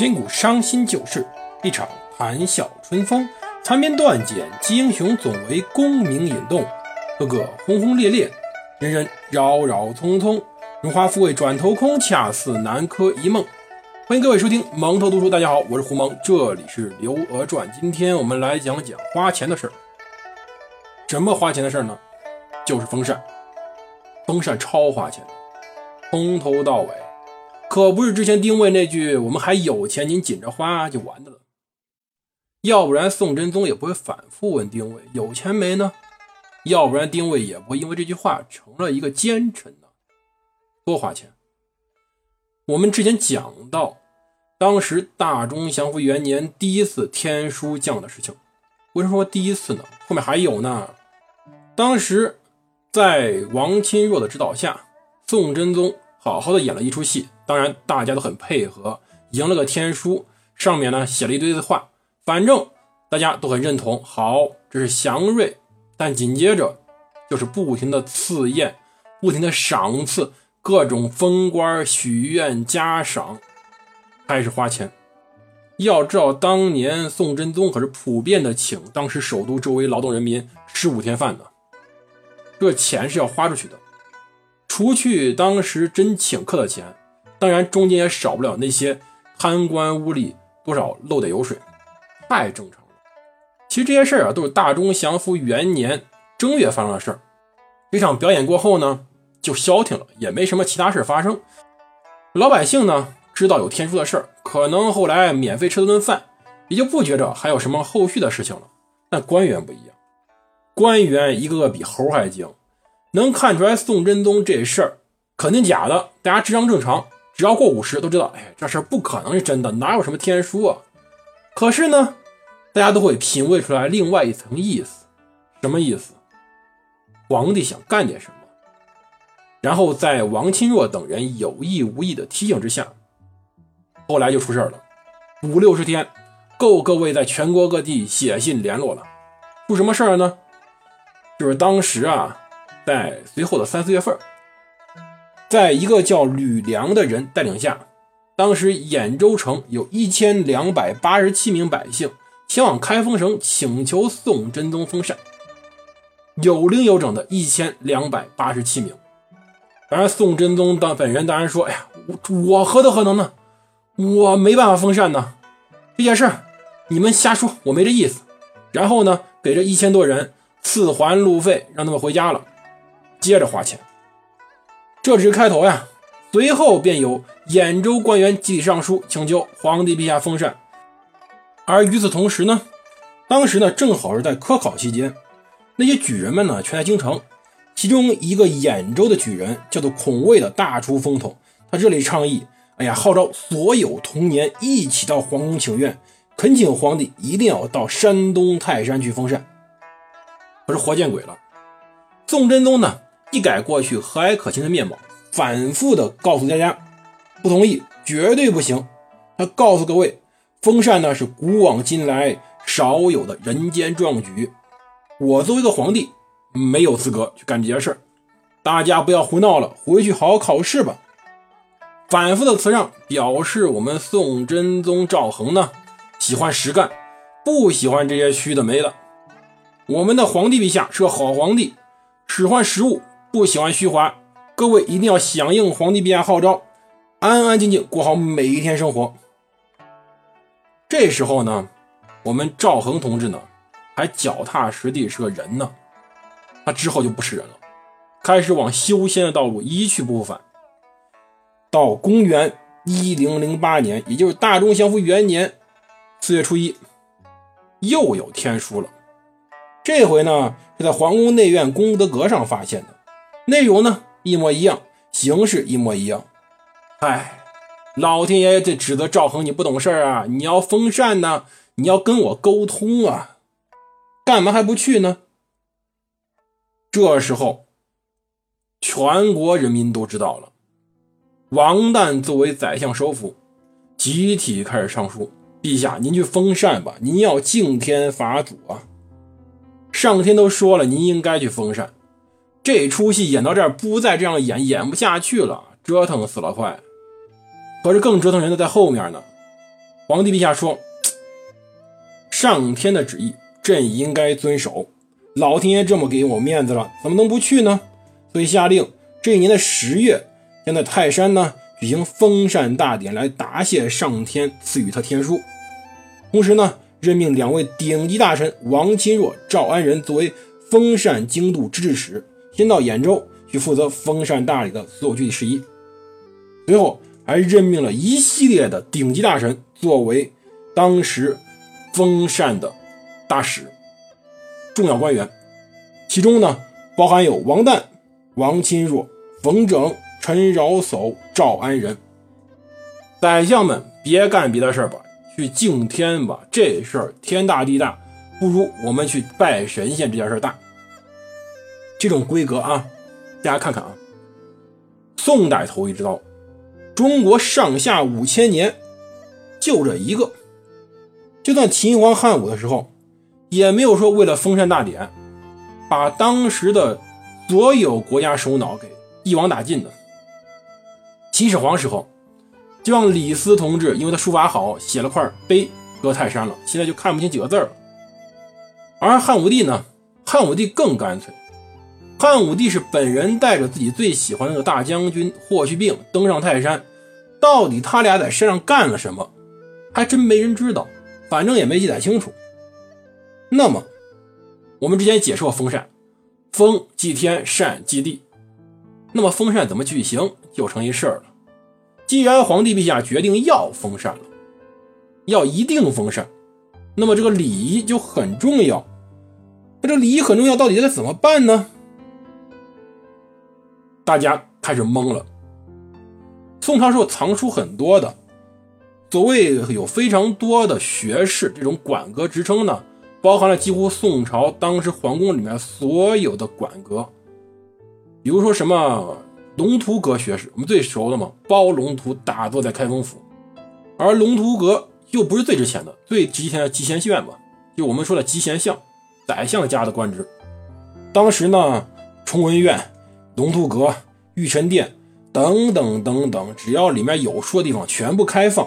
千古伤心旧事，一场谈笑春风。残篇断简，英雄，总为功名引动。个个轰轰烈烈，人人扰扰匆匆。荣华富贵转头空，恰似南柯一梦。欢迎各位收听蒙头读书，大家好，我是胡蒙，这里是刘娥传。今天我们来讲讲花钱的事儿。什么花钱的事儿呢？就是风扇。风扇超花钱，从头到尾，可不是之前丁谓那句“我们还有钱，您紧着花”就完的了。要不然宋真宗也不会反复问丁谓有钱没呢？要不然丁谓也不会因为这句话成了一个奸臣呢？多花钱！我们之前讲到，当时大中祥符元年第一次天书降的事情。为什么说第一次呢？后面还有呢。当时在王钦若的指导下，宋真宗好好的演了一出戏，当然大家都很配合，赢了个天书，上面呢写了一堆的话。反正大家都很认同，好，这是祥瑞，但紧接着就是不停的赐宴，不停的赏赐，各种封官、许愿、嘉赏，开始花钱。要知道，当年宋真宗可是普遍的请当时首都周围劳动人民吃五天饭的，这钱是要花出去的。除去当时真请客的钱，当然中间也少不了那些贪官污吏，多少漏点油水。太正常了。其实这些事儿啊，都是大中祥符元年正月发生的事儿。这场表演过后呢，就消停了，也没什么其他事发生。老百姓呢，知道有天书的事儿，可能后来免费吃了顿饭，也就不觉着还有什么后续的事情了。但官员不一样，官员一个个比猴还精，能看出来宋真宗这事儿肯定假的。大家智商正常，只要过五十都知道，哎，这事儿不可能是真的，哪有什么天书啊？可是呢？大家都会品味出来另外一层意思，什么意思？皇帝想干点什么，然后在王钦若等人有意无意的提醒之下，后来就出事了。五六十天，够各位在全国各地写信联络了。出什么事儿呢？就是当时啊，在随后的三四月份，在一个叫吕梁的人带领下，当时兖州城有一千两百八十七名百姓。前往开封省请求宋真宗封禅，有零有整的一千两百八十七名。当然，宋真宗当本人当然说：“哎呀，我何德何能呢？我没办法封禅呢。这件事你们瞎说，我没这意思。”然后呢，给这一千多人赐还路费，让他们回家了，接着花钱。这只是开头呀，随后便有兖州官员集体上书请求皇帝陛下封禅。而与此同时呢，当时呢正好是在科考期间，那些举人们呢全在京城。其中一个兖州的举人叫做孔卫的大出风头，他这里倡议：哎呀，号召所有童年一起到皇宫请愿，恳请皇帝一定要到山东泰山去封禅。可是活见鬼了，宋真宗呢一改过去和蔼可亲的面貌，反复的告诉大家不同意，绝对不行。他告诉各位。封禅呢是古往今来少有的人间壮举，我作为一个皇帝没有资格去干这件事儿，大家不要胡闹了，回去好好考试吧。反复的辞让表示我们宋真宗赵恒呢喜欢实干，不喜欢这些虚的没的。我们的皇帝陛下是个好皇帝，使唤实务，不喜欢虚华。各位一定要响应皇帝陛下号召，安安静静过好每一天生活。这时候呢，我们赵恒同志呢，还脚踏实地是个人呢。他之后就不是人了，开始往修仙的道路一去不复返。到公元一零零八年，也就是大中祥符元年四月初一，又有天书了。这回呢，是在皇宫内院功德阁上发现的，内容呢一模一样，形式一模一样。哎。老天爷这指责赵恒你不懂事啊！你要封禅呢，你要跟我沟通啊，干嘛还不去呢？这时候，全国人民都知道了，王旦作为宰相首辅，集体开始上书：陛下，您去封禅吧，您要敬天法祖啊！上天都说了，您应该去封禅。这出戏演到这儿，不再这样演，演不下去了，折腾死了快。可是更折腾人的在后面呢。皇帝陛下说：“上天的旨意，朕应该遵守。老天爷这么给我面子了，怎么能不去呢？所以下令，这一年的十月，将在泰山呢举行封禅大典，来答谢上天赐予他天书。同时呢，任命两位顶级大臣王钦若、赵安仁作为封禅京都知制使，先到兖州去负责封禅大礼的所有具体事宜。随后。”还任命了一系列的顶级大臣作为当时封禅的大使、重要官员，其中呢包含有王旦、王钦若、冯整、陈饶叟、赵安仁。宰相们别干别的事儿吧，去敬天吧，这事儿天大地大，不如我们去拜神仙这件事大。这种规格啊，大家看看啊，宋代头一之道。中国上下五千年，就这一个。就算秦皇汉武的时候，也没有说为了封禅大典，把当时的所有国家首脑给一网打尽的。秦始皇时候，就让李斯同志，因为他书法好，写了块碑搁泰山了，现在就看不清几个字了。而汉武帝呢，汉武帝更干脆。汉武帝是本人带着自己最喜欢那个大将军霍去病登上泰山。到底他俩在山上干了什么，还真没人知道，反正也没记载清楚。那么，我们之前解释过封禅，封祭天，禅祭地。那么封禅怎么举行，就成一事儿了。既然皇帝陛下决定要封禅了，要一定封禅，那么这个礼仪就很重要。那这礼仪很重要，到底该怎么办呢？大家开始懵了。宋朝时候藏书很多的，所谓有非常多的学士这种管阁职称呢，包含了几乎宋朝当时皇宫里面所有的管阁，比如说什么龙图阁学士，我们最熟的嘛，包龙图打坐在开封府，而龙图阁又不是最值钱的，最值钱的集贤院嘛，就我们说的集贤相，宰相家的官职。当时呢，崇文院、龙图阁、玉宸殿。等等等等，只要里面有书的地方，全部开放。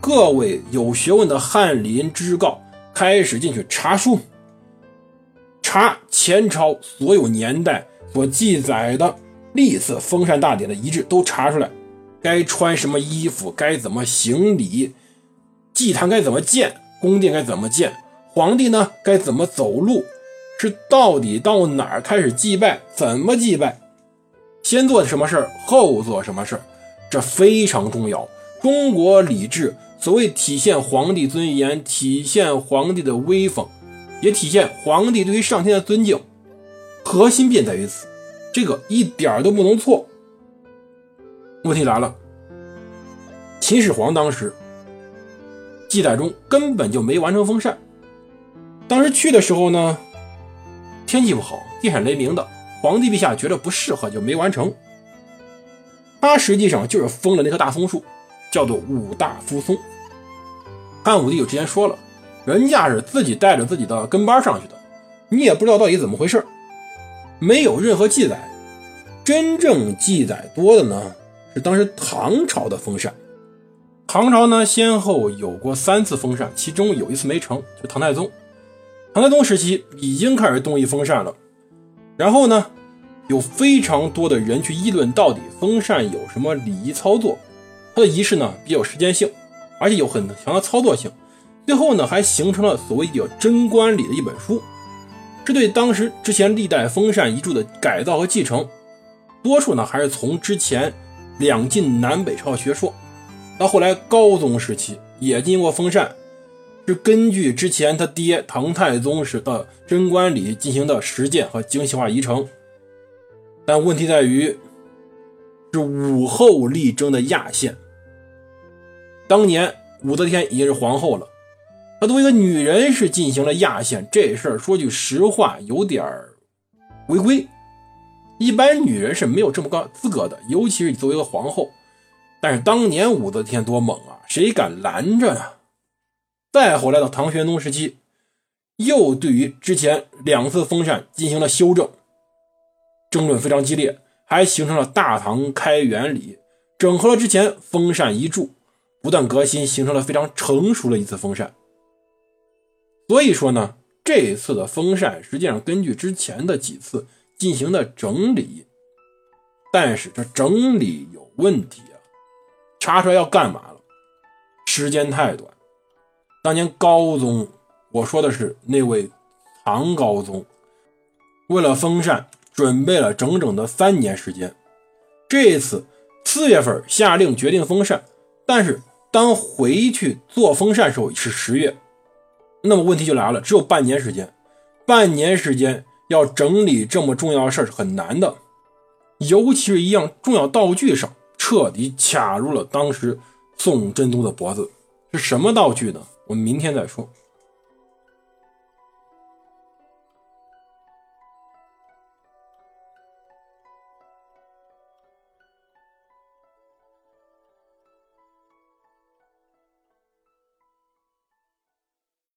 各位有学问的翰林知告开始进去查书，查前朝所有年代所记载的历次封禅大典的遗志，都查出来。该穿什么衣服，该怎么行礼，祭坛该怎么建，宫殿该怎么建，皇帝呢该怎么走路，是到底到哪儿开始祭拜，怎么祭拜。先做什么事，后做什么事，这非常重要。中国礼制所谓体现皇帝尊严，体现皇帝的威风，也体现皇帝对于上天的尊敬，核心便在于此，这个一点都不能错。问题来了，秦始皇当时记载中根本就没完成封禅，当时去的时候呢，天气不好，电闪雷鸣的。皇帝陛下觉得不适合，就没完成。他实际上就是封了那棵大松树，叫做五大夫松。汉武帝就之前说了，人家是自己带着自己的跟班上去的，你也不知道到底怎么回事，没有任何记载。真正记载多的呢，是当时唐朝的封禅。唐朝呢，先后有过三次封禅，其中有一次没成，就唐太宗。唐太宗时期已经开始动议封禅了。然后呢，有非常多的人去议论到底封禅有什么礼仪操作，它的仪式呢比较时间性，而且有很强的操作性。最后呢，还形成了所谓叫《贞观礼》的一本书，这对当时之前历代封禅遗著的改造和继承，多数呢还是从之前两晋南北朝学说，到后来高宗时期也经过封禅。是根据之前他爹唐太宗时的贞观礼进行的实践和精细化遗承，但问题在于是武后力争的压线。当年武则天已经是皇后了，她作为一个女人是进行了压线，这事儿说句实话有点违规，一般女人是没有这么高资格的，尤其是你作为一个皇后。但是当年武则天多猛啊，谁敢拦着呢？再后来到唐玄宗时期，又对于之前两次封禅进行了修正，争论非常激烈，还形成了大唐开元礼，整合了之前封禅遗著，不断革新，形成了非常成熟的一次封禅。所以说呢，这一次的封禅实际上根据之前的几次进行的整理，但是这整理有问题啊！查出来要干嘛了？时间太短。当年高宗，我说的是那位唐高宗，为了封禅，准备了整整的三年时间。这一次四月份下令决定封禅，但是当回去做封禅时候是十月。那么问题就来了，只有半年时间，半年时间要整理这么重要的事是很难的，尤其是一样重要道具上彻底卡入了当时宋真宗的脖子，是什么道具呢？我们明天再说。